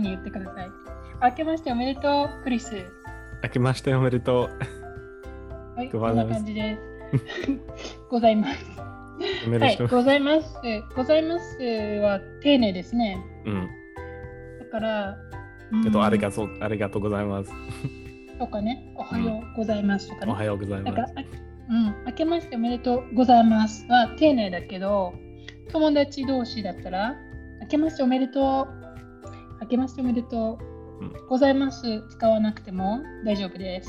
うに言ってください。明けましておめでとう、クリス。明けましておめでとはい、ごこんな感じです。ございます。はいでと、う。ございます。ございますは丁寧ですね。うん。だから、えっと、ありがととう、ありがとうございます。う。とかね、おはようございますとかね。おはようございだから、ます。あうん、明けましておめでとうございますは丁寧だけど、友達同士だったら、明けましておめでとう、明けましておめでとう、うんございます使わなくても大丈夫です。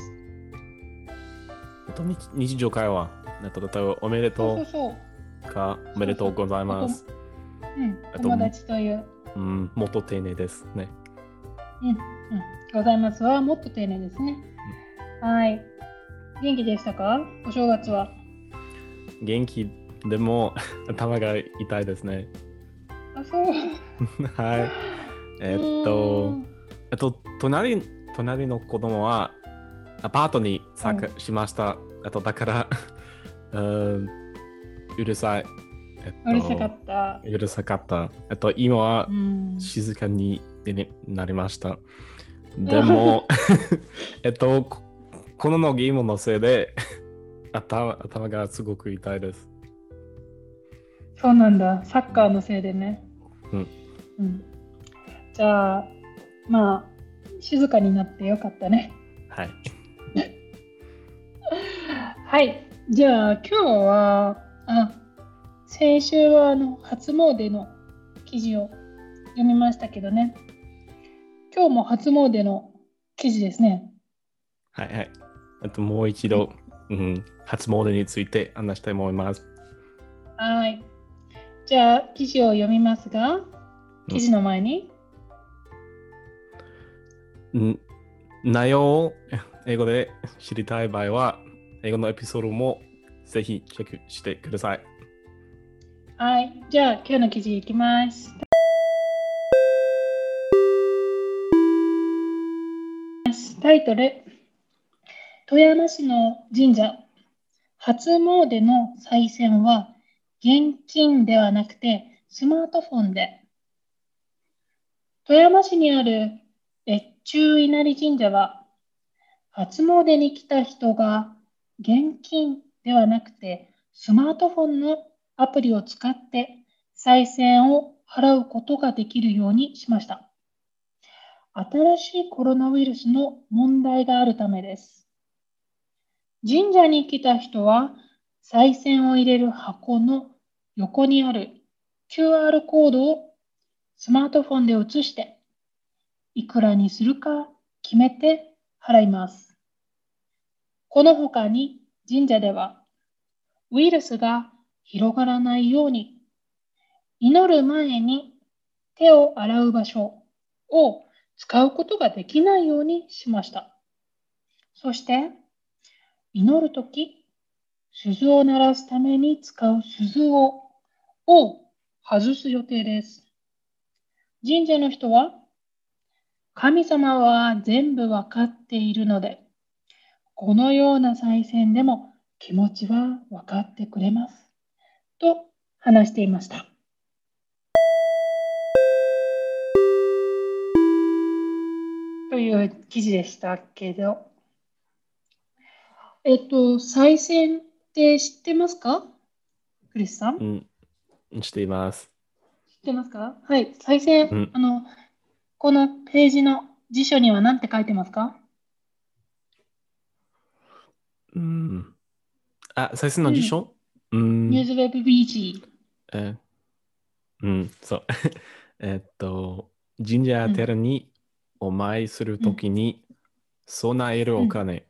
えっと、日日常会話。おめでとそうそうそう。うか、おめでとうございます。うん、友達という、うん、もっと丁寧ですね。うん、うん、ございますはもっと丁寧ですね。はい。元気でしたか？お正月は。元気でも 頭が痛いですね。あ、そう。はい。えっうとん、えっと、隣隣の子供はアパートに参加しました。えっと、だから、うんうるさい。えっとうるさかった。うるさかった。えっと、今はうん。静かになりました。でも、えっと、ここののゲームのせいで 頭頭がすごく痛いです。そうなんだ。サッカーのせいでね。うん。うん、じゃあ、まあ、静かになってよかったね。はい。はい。じゃあ、今日は、あ、先週はあの初詣の記事を読みましたけどね。今日も初詣の記事ですね。はいはい。あともう一度、うん、初詣について話したいと思います。はい。じゃあ、記事を読みますが、記事の前に、ん内容を英語で知りたい場合は、英語のエピソードもぜひチェックしてください。はい。じゃあ、今日の記事いきます。タイトル富山市の神社初詣の賽銭は現金ではなくてスマートフォンで富山市にある越中稲荷神社は初詣に来た人が現金ではなくてスマートフォンのアプリを使って賽銭を払うことができるようにしました。新しいコロナウイルスの問題があるためです。神社に来た人は、賽銭を入れる箱の横にある QR コードをスマートフォンで写して、いくらにするか決めて払います。この他に神社では、ウイルスが広がらないように、祈る前に手を洗う場所を使うことができないようにしました。そして、祈るとき、鈴を鳴らすために使う鈴をを外す予定です。神社の人は、神様は全部わかっているので、このような再選でも気持ちは分かってくれます。と話していました。という記事でしたけど、えっと、再選って知ってますか？クリスさん？知うん、しています。ってますか？はい、再選、うんあの、このページの辞書には何て書いてますか？うん。あ、最初の辞書？うん。ニュースウェブ BG。えうん、そう。えっと、神社や寺にお参りするときに備えるお金、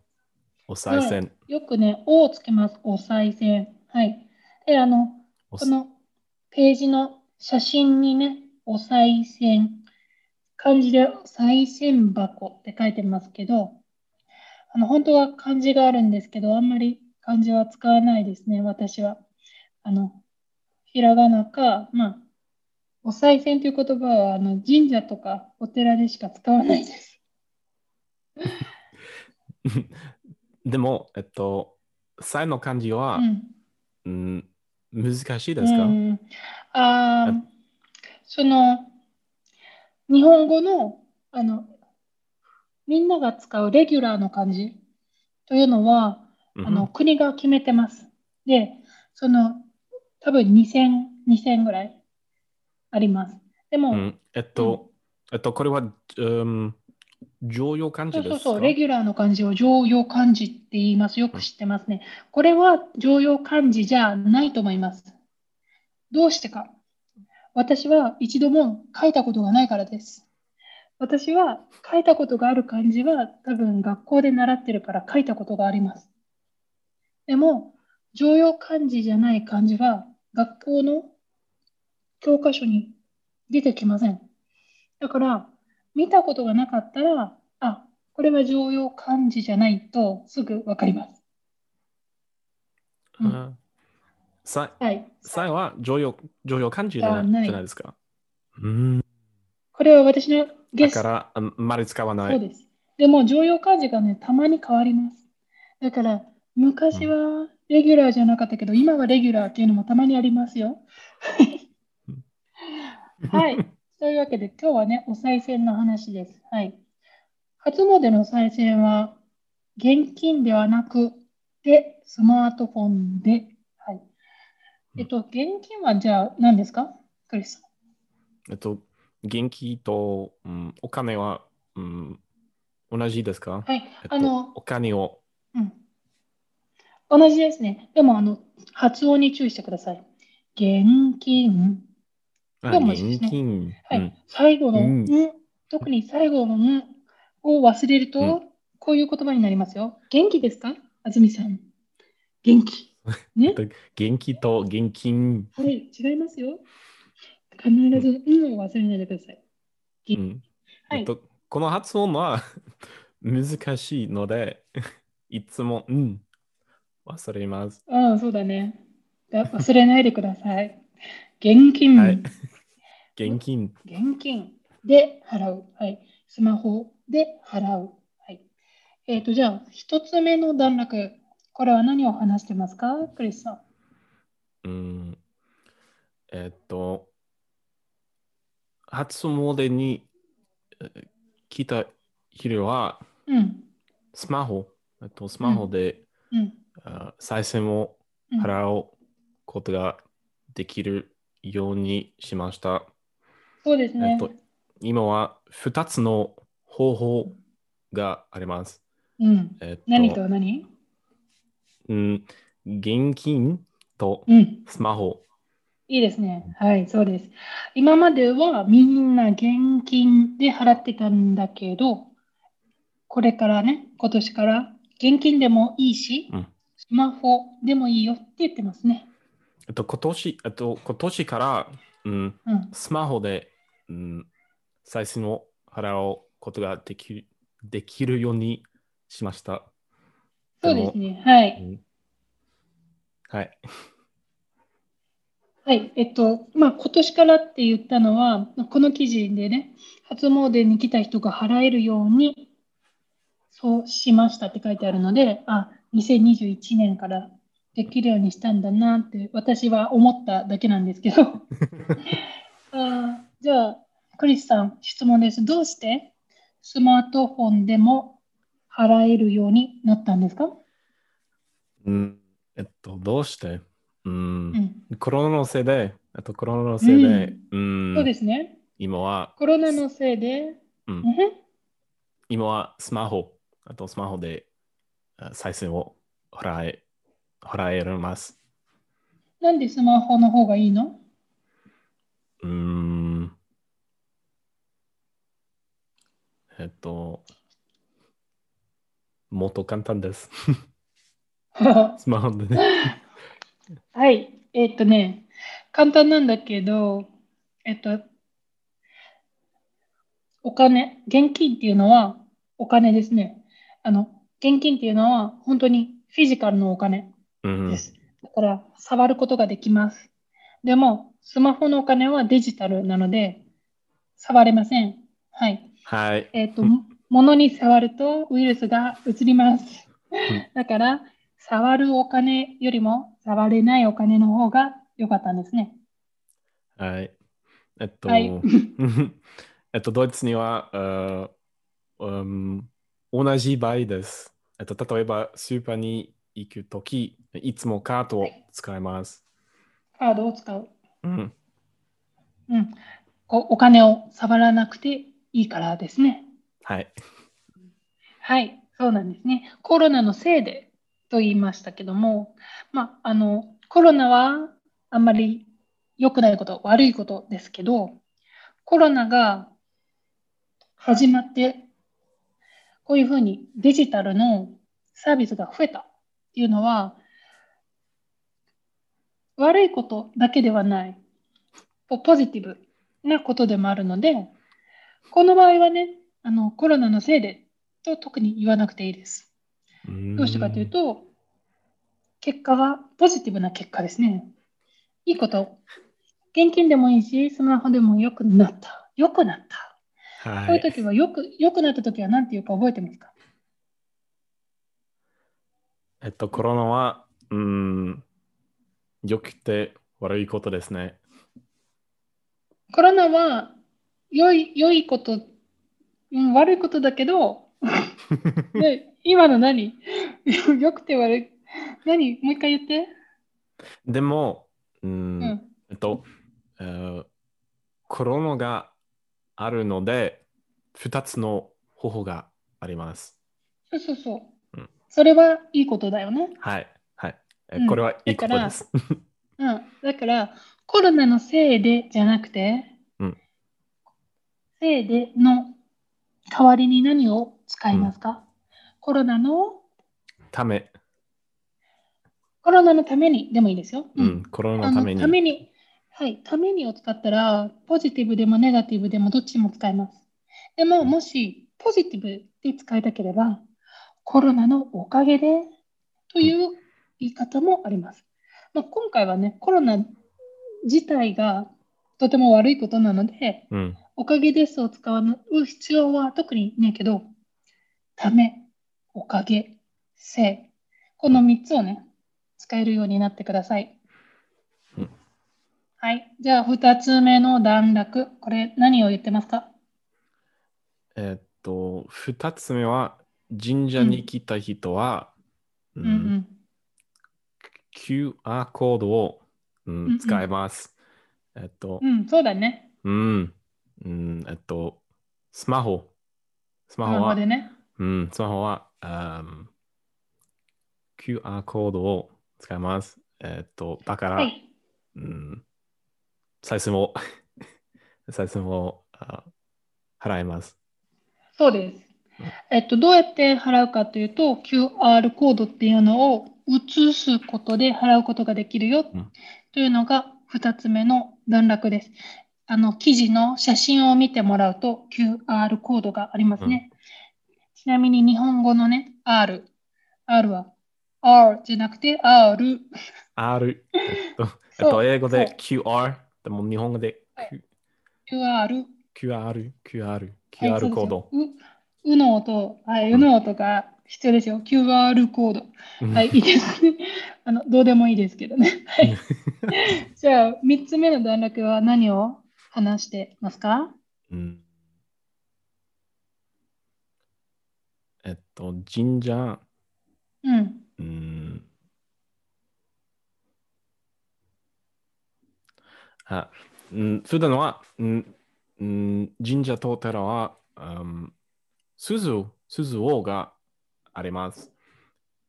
お賽銭、よくね、O をつけます。お賽銭。はい。で、あの、おこのページの写真にね、お賽銭、漢字で賽銭箱って書いてますけど、あの、本当は漢字があるんですけど、あんまり漢字は使わないですね、私は。あの、ひらがなか、まあ、お賽銭という言葉は、あの、神社とかお寺でしか使わないです。でも、えっと、歳の漢字は、うん。うん、難しいですか、うん、あーその日本語のあの、みんなが使うレギュラーの漢字というのは、あの、国が決めてます。で、その、多分2000、2000ぐらいあります。でも、うんえっと、えっと、これは、うん、常用漢字ですか？そうそうそう、レギュラーの漢字を常用漢字って言います。よく知ってますね。これは常用漢字じゃないと思います。どうしてか。私は一度も書いたことがないからです。私は書いたことがある漢字は多分学校で習ってるから書いたことがあります。でも、常用漢字じゃない漢字は学校の教科書に出てきません。だから、見たことがなかったら、あ、これは常用漢字じゃないとすぐわかります。うんあさはい。さえは常用常用漢字じゃあないじゃないですか。うん。これは私のゲスト。だから、あんまり使わない。そうです。でも、常用漢字がね、たまに変わります。だから、昔はレギュラーじゃなかったけど、今はレギュラーっていうのもたまにありますよ。はい。というわけで、今日はね、お賽銭の話です。はい。初詣の賽銭は、現金ではなくて、スマートフォンで。はい。えっと、現金はじゃあ何ですか？クリスさん。えっと、元気と、うん、お金は、うん、同じですか、はい。えっとあの、お金を、うん。同じですね。でも、あの、発音に注意してください。現金。あね現金。はい。うん最後の、うんん、特に最後のんを忘れると、うんこういう言葉になりますよ。元気ですか？安住さん。元気。ね。元気と現金。はい、違いますよ。必ず、うんを忘れないでください。うんはいえっ。と、この発音は 難しいので、いつも、うん、忘れます。ああ、そうだね。だ忘れないでください。現金。はい。現金。現金で払う。はい。スマホで払う。はい。えっ、と、じゃあ、一つ目の段落。これは何を話してますか？クリスさん。うん、えっと、初詣にえー来た人は、うん。スマホ、えっと、スマホで、うん。あ賽銭をうん払うことができるようにしました。そうですね。えっと、今は2つの方法があります。うん。えっと、何と何？うん、現金とうん。スマホ。いいですね。はい、そうです。今まではみんな現金で払ってたんだけど、これからね、今年から現金でもいいし、うんスマホでもいいよって言ってますね。えっと、今年、えっと、今年から、うん、うん。スマホで、うん、再生を払うことができるできるようにしました。そうですね。はい。うんはい。はい。えっと、まあ、今年からって言ったのは、この記事でね、初詣に来た人が払えるように、そうしましたって書いてあるので、あ、2021年からできるようにしたんだなって私は思っただけなんですけど。あじゃあ、クリスさん、質問です。どうして？スマートフォンでも払えるようになったんですか？うん、えっと、どうして、うん。うん。コロナのせいで、あとコロナのせいで、うん。そうですね。今は、コロナのせいで、うん。うん。今はスマホ、あとスマホであ再生を払え払えます。なんでスマホの方がいいの？うーん。えっと、もっと簡単です。スマホでね。はい。えっとね、簡単なんだけど、えっと、お金、現金っていうのはお金ですね。あの、現金っていうのは本当にフィジカルのお金うんです。だから、触ることができます。でも、スマホのお金はデジタルなので、触れません。はい。はい。えっと、物に触るとウイルスが移ります。だから、触るお金よりも触れないお金の方が良かったんですね。はい。えっと、はい えっと、ドイツには、あうん、同じ場合です。えっと、例えば、スーパーに行くとき、いつもカートを使います。カードを使う。うん。うん。おお金を触らなくていいからですね。はい。はい、そうなんですね。コロナのせいでと言いましたけども、まあ、のコロナはあんまり良くないこと、悪いことですけど、コロナが始まって、こういうふうにデジタルのサービスが増えたっていうのは、悪いことだけではない、ポジティブなことでもあるので、この場合はね、あのコロナのせいでと特に言わなくていいです。どうしてかというと、結果はポジティブな結果ですね。いいこと。現金でもいいし、スマホでも良くなった。良くなった。うん、こういうはい。時はよく、良くなった時は何て言うか覚えてますか？えっと、コロナは、うん、良くて悪いことですね。コロナは良い、良いこと、うん、悪いことだけど、で今の何？良くて悪い。何？もう一回言って。でも、う、うんん。えっと、えーコロナがあるので、2つの方法があります。そうそうそう。うんそれはいいことだよね。はい。はい。えうんこれはいいことです。うん。だから、コロナのせいでじゃなくて、うんせいでの代わりに何を使いますか、コロナの、ため、コロナのためにでもいいですよ。うん、コロナのために。ために、はい、ためにを使ったら、ポジティブでもネガティブでもどっちも使えます。でも、もし、ポジティブで使いたければ、コロナのおかげでという言い方もあります。まあ、今回はね、コロナ自体がとても悪いことなので、うん。おかげですを使う必要は特にねえけど、ため、おかげ、せい、この3つをね、使えるようになってください。うんはい。じゃあ、2つ目の段落。これ、何を言ってますか？えっと、2つ目は、神社に来た人は、ううんん QR コードを、うんうんうん使えます。えっとう、ん。うん、そうだね。うん、うん、えっと、スマホ。ススママホは、ね。うん、スマホは、あー QR コードを使います。えっと、だから、はい。うん、最初も、最初もあ払います。そうです。えっと、どうやって払うかというと、QR コードっていうのを移すことで払うことができるようんというのが2つ目の段落です。あの記事の写真を見てもらうと QR コードがありますね。ちなみに日本語のね、R。R は R じゃなくて R。R、えっと、えっと、英語で QR、でも日本語で Q QR。QR、QR、はい QR コード。うの音、はい、うの音が必要ですよ。QR コード。はい、いいですね。あの、どうでもいいですけどね。はい。じゃあ、3つ目の段落は何を？話してますか？うん。えっと、神社、うん。うん、あ、うん、普段は、うん、うん、神社と寺は、うん、鈴、鈴王があります。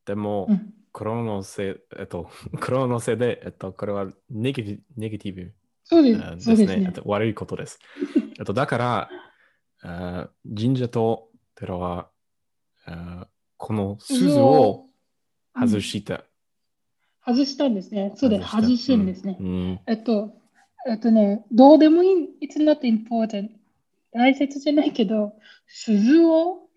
でも、うん、コロナのせい、えっと、コロナのせいで、えっと、これはネガティブネガティブそうでえーす。ですねえっ。と悪いことです。えっと、だから、えー神社と寺は、えーこの鈴を外した。外したんですね。そうです。した外すんですね。うんえっと、えっとね、どうでもいい。It's not important. 大切じゃないけど、鈴を、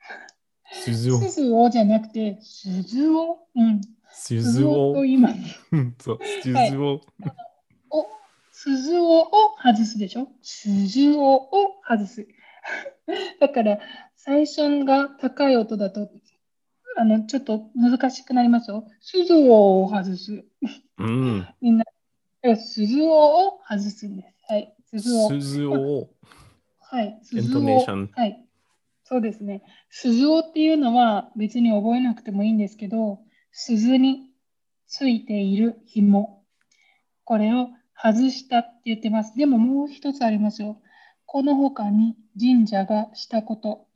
鈴を、鈴をじゃなくて、鈴を、うん、鈴鈴ををと、言います。うんそう鈴を、お、鈴をを外すでしょ？鈴をを外す。だから、最初が高い音だと、あの、ちょっと難しくなりますよ。鈴をを外す。うん、みんな、鈴をを外すんです。はい。鈴を。鈴を、はい。鈴をトネーションはい。そうですね。鈴をっていうのは別に覚えなくてもいいんですけど、鈴についている紐。これを外したって言ってます。でももう一つありますよ。この他に神社がしたこと。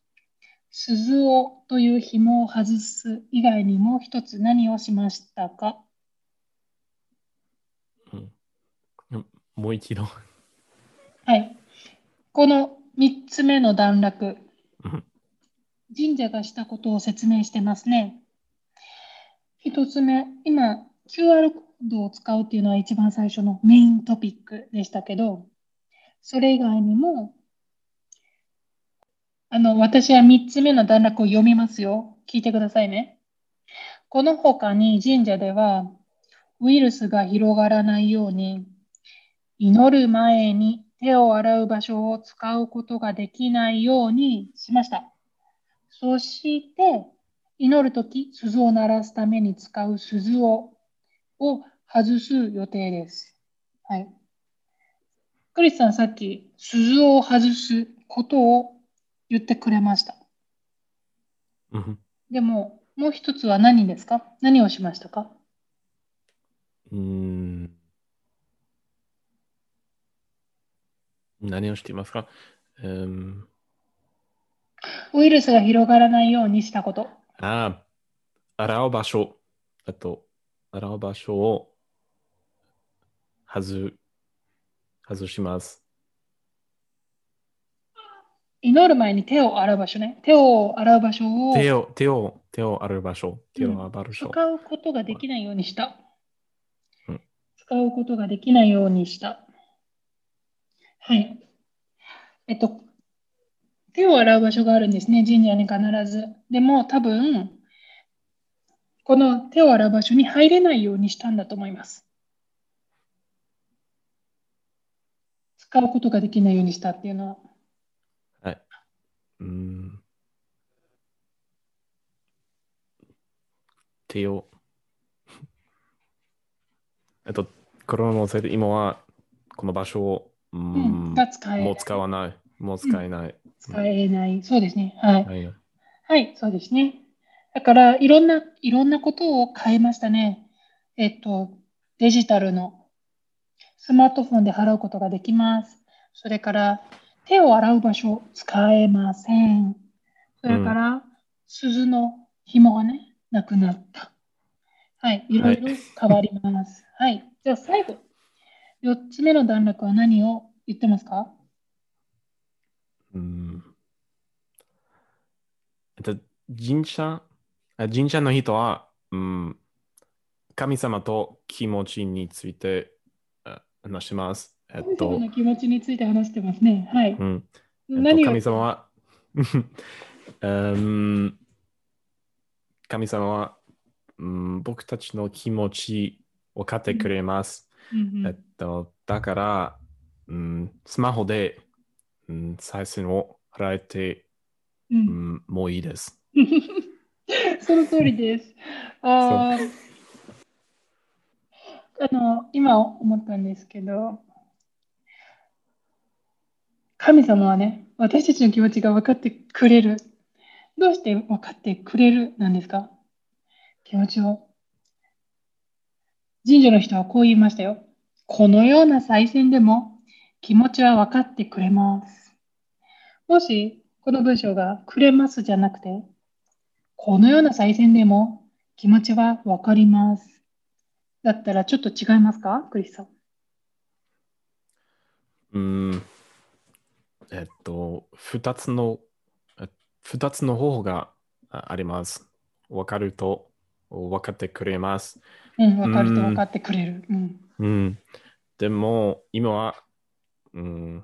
鈴をという紐を外す以外にもう一つ何をしましたか？もう一度。はい。この3つ目の段落うん。神社がしたことを説明してますね。1つ目、今、QR ドを使うっていうのは一番最初のメイントピックでしたけど、それ以外にも、あの、私は3つ目の段落を読みますよ。聞いてくださいね。この他に神社では、ウイルスが広がらないように、祈る前に手を洗う場所を使うことができないようにしました。そして、祈るとき、鈴を鳴らすために使う鈴をを外す予定です。はい。クリスさん、さっき鈴を外すことを言ってくれました。うんでも、もう一つは何ですか？何をしましたか？うーん何をしていますか、うん、ウイルスが広がらないようにしたこと。ああ、洗う場所。あと、洗う場所を外外します。祈る前に手を洗う場所ね。手を洗う場所を手を、手を、手を洗う場所。手を洗う場所。使うことができないようにしたうん。使うことができないようにした。はい。えっと、手を洗う場所があるんですね、神社に必ず。でも多分、この手を洗う場所に入れないようにしたんだと思います。使うことができないようにしたっていうのは。はい。うーん。手を。えっと、コロナのせいで今はこの場所を、うんん、が使えもう使わない。もう使えない。使えない。そうですね。はい。はい。はい、そうですね。だから、いろんな、いろんなことを変えましたね。えっと、デジタルのスマートフォンで払うことができます。それから、手を洗う場所使えません。それから、鈴の紐がね、なくなった。はい、いろいろ変わります。はい、じゃあ最後、4つ目の段落は何を言ってますか？うーん。えっと、神社、あ神社の人は、うん、神様と気持ちについてあ話します。えっと、の気持ちについて話してますね。はい。うん、えっと何を神様は、うん神様は、うん、僕たちの気持ちを分かってくれます。うんうんえっと、だから、うん、スマホで、うん、再生を払えて、ううんん、もういいです。その通りです。あーあの今思ったんですけど、神様はね、私たちの気持ちが分かってくれる。どうして分かってくれるなんですか？気持ちを。神社の人はこう言いましたよ。このような再選でも気持ちは分かってくれます。もし、この文章がくれますじゃなくて、このような再選でも気持ちはわかります。だったらちょっと違いますか？クリスさん。うん、えっと、二つの、え二つの方法がああります。わかると分かってくれます。うん、わかるとうん分かってくれる。うん。うん、でも、今は、うん、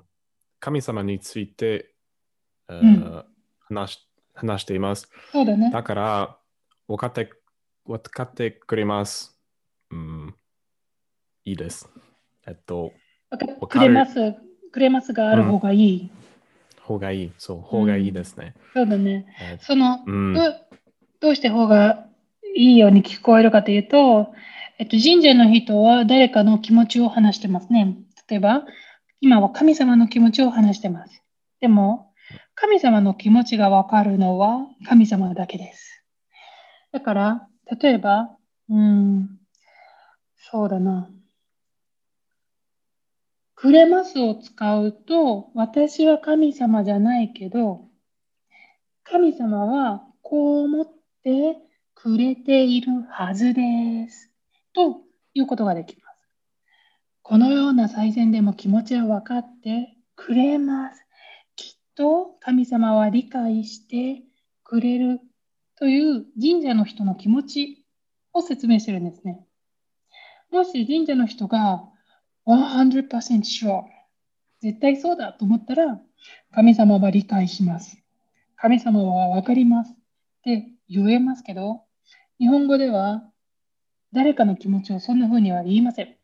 神様について、えーうん話し話しています。そうだね。だから、分かって、分かってくれます。うん、いいです。えっと、わかってくれます。くれますがある方がいい。方がいい。そう、方がいいですね。そうだね。えその、うんどうどうして方がいいように聞こえるかというと、えっと、神社の人は誰かの気持ちを話してますね。例えば、今は神様の気持ちを話してます。でも、神様の気持ちがわかるのは神様だけです。だから、例えば、うん、そうだな。くれますを使うと、私は神様じゃないけど、神様はこう思ってくれているはずです。ということができます。このような最善でも気持ちは分かってくれます。きっと神様は理解してくれるという神社の人の気持ちを説明してるんですね。もし神社の人が100% sure 絶対そうだと思ったら神様は理解します。神様は分かりますって言えますけど、日本語では誰かの気持ちをそんな風には言いません。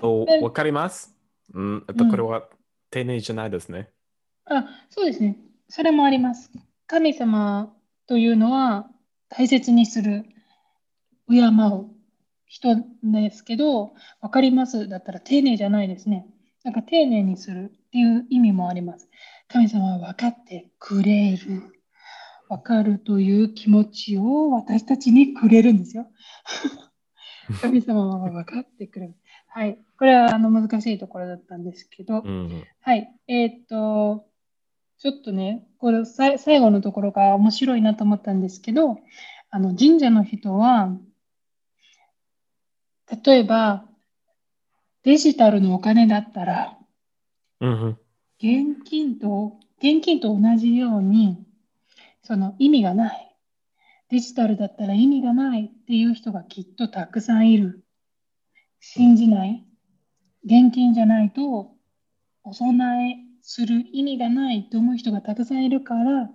わかります？うん、これは丁寧じゃないですね。あ、そうですね。それもあります。神様というのは大切にする、敬う人ですけど、分かります？だったら丁寧じゃないですね。なんか丁寧にするっていう意味もあります。神様は分かってくれる。分かるという気持ちを私たちにくれるんですよ。神様は分かってくれる。はい。これはあの難しいところだったんですけど、うん、はい。えーっと、ちょっとね、これ最後のところが面白いなと思ったんですけど、あの神社の人は、例えばデジタルのお金だったら、現金と、現金と同じように、その意味がない。デジタルだったら意味がないっていう人がきっとたくさんいる。信じない。現金じゃないとお供えする意味がないと思う人がたくさんいるから、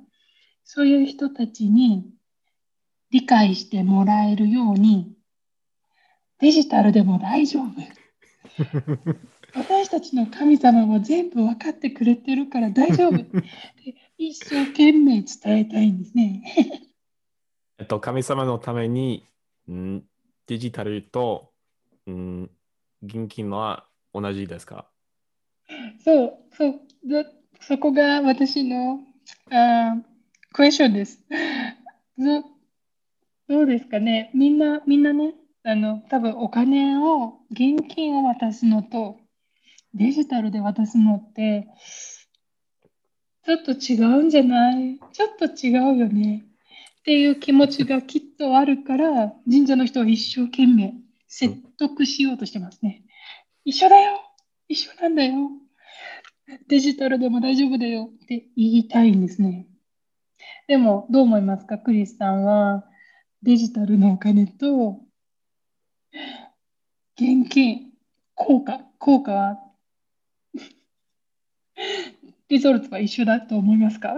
そういう人たちに理解してもらえるように、デジタルでも大丈夫。私たちの神様は全部分かってくれてるから大丈夫 一生懸命伝えたいんですね。えっと、神様のために、んデジタルと、ん現金は同じですか？そう、そう、だそこが私のあクエスチョンです。どどうですかね？みんな、みんなね、あの、多分お金を、現金を渡すのと、デジタルで渡すのって、ちょっと違うんじゃない？ちょっと違うよね？っていう気持ちがきっとあるから、神社の人は一生懸命説得しようとしてますね。一緒だよ！一緒なんだよ！デジタルでも大丈夫だよ！って言いたいんですね。でも、どう思いますか？クリスさんは、デジタルのお金と、現金、効果、効果は、リゾルトは一緒だと思いますか？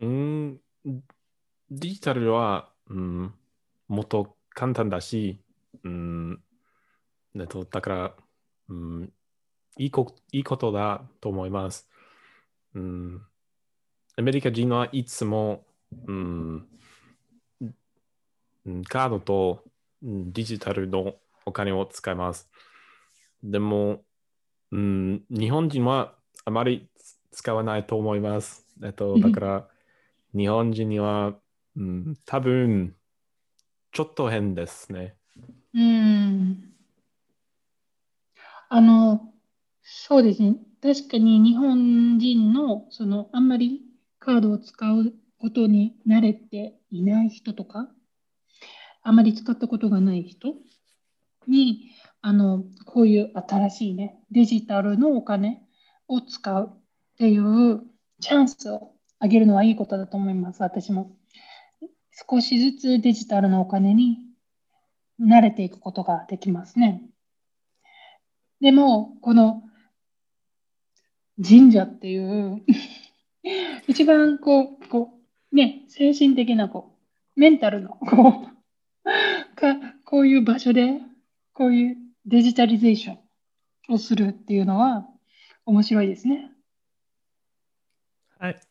うん、デジタルは、うん、もっと簡単だし、うん、えっとだから、うん、いいこいいことだと思います。うん、アメリカ人はいつも、うん、カードとデジタルのお金を使います。でも、うん、日本人はあまり使わないと思います。えっと、だから、日本人には、うん、多分、ちょっと変ですね。うん。あの、そうですね。確かに日本人の、その、あんまりカードを使うことに慣れていない人とか、あまり使ったことがない人に、あの、こういう新しいね、デジタルのお金を使うっていうチャンスをあげるのはいいことだと思います、私も。少しずつデジタルのお金に慣れていくことができますね。でも、この神社っていう 一番こう、こう、ね、精神的なこう、メンタルのこう、か、こういう場所で、こういうデジタリゼーションをするっていうのは面白いですね。はい。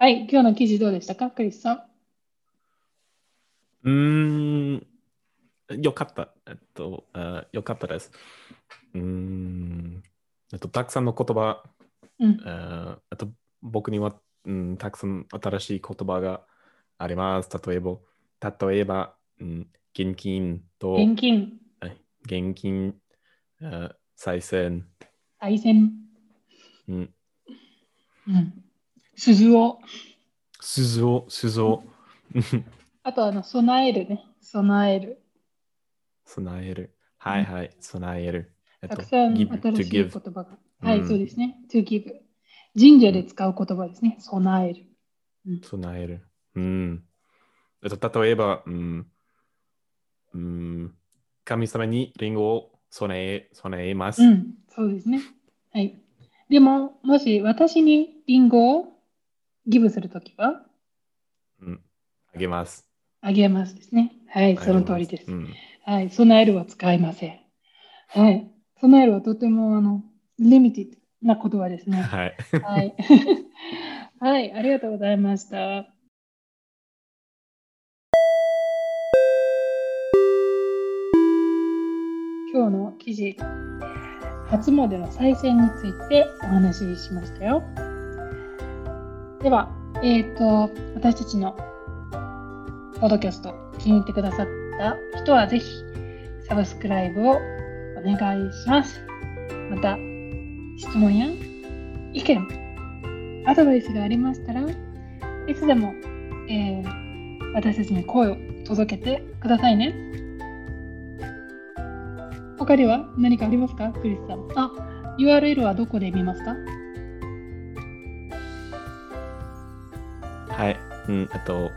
はい、今日の記事どうでしたか、クリスさん。うーん、よかった。えっと、あよかったです。うーん、えっと、たくさんの言葉、うん。ああと僕には、うん、たくさん新しい言葉があります。例えば、例えば、うん、現金と現金、はい現金、あ再生、対戦、うん、うん。鈴を、鈴を、鈴を、あとあの、備えるね。備える。備える。はいはい、備える。えったとくさん新しい言葉が。はい、うんそうですね。to give。神社で使う言葉ですね。備える。備える。うん。えっと、例えば、うん、うん、神様にリンゴを備え備えます。うん、そうですね。はい。でも、もし私にリンゴをギブするときは、うんあげます。あげますですね。はい、その通りです。うんはい、備えるは使いません。はい。備えるはとても、あの、リミティな言葉ですね。はい。はい。はい、ありがとうございました。今日の記事、初詣の再選についてお話ししましたよ。では、えっ、と、私たちのポッドキャスト気に入ってくださった人はぜひサブスクライブをお願いします。また、質問や意見、アドバイスがありましたらいつでも、えー私たちに声を届けてくださいね。他には何かありますかクリスさん？あ、URL はどこで見ますか？はい。うん、えっと、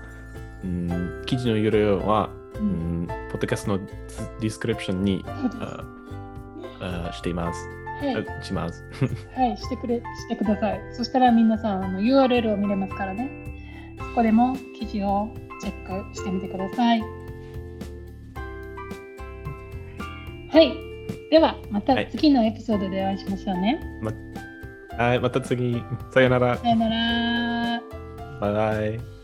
うん、記事の URL は、ううんん、ポッドキャストのディスクリプションに。ああしています。はい。あします。はい、してくれ、してください。そしたら皆さん、あの URL を見れますからね。そこでも記事をチェックしてみてください。はい。では、またはい次のエピソードでお会いしましょうね。はい、また次。さよなら。さよなら。バイバイ。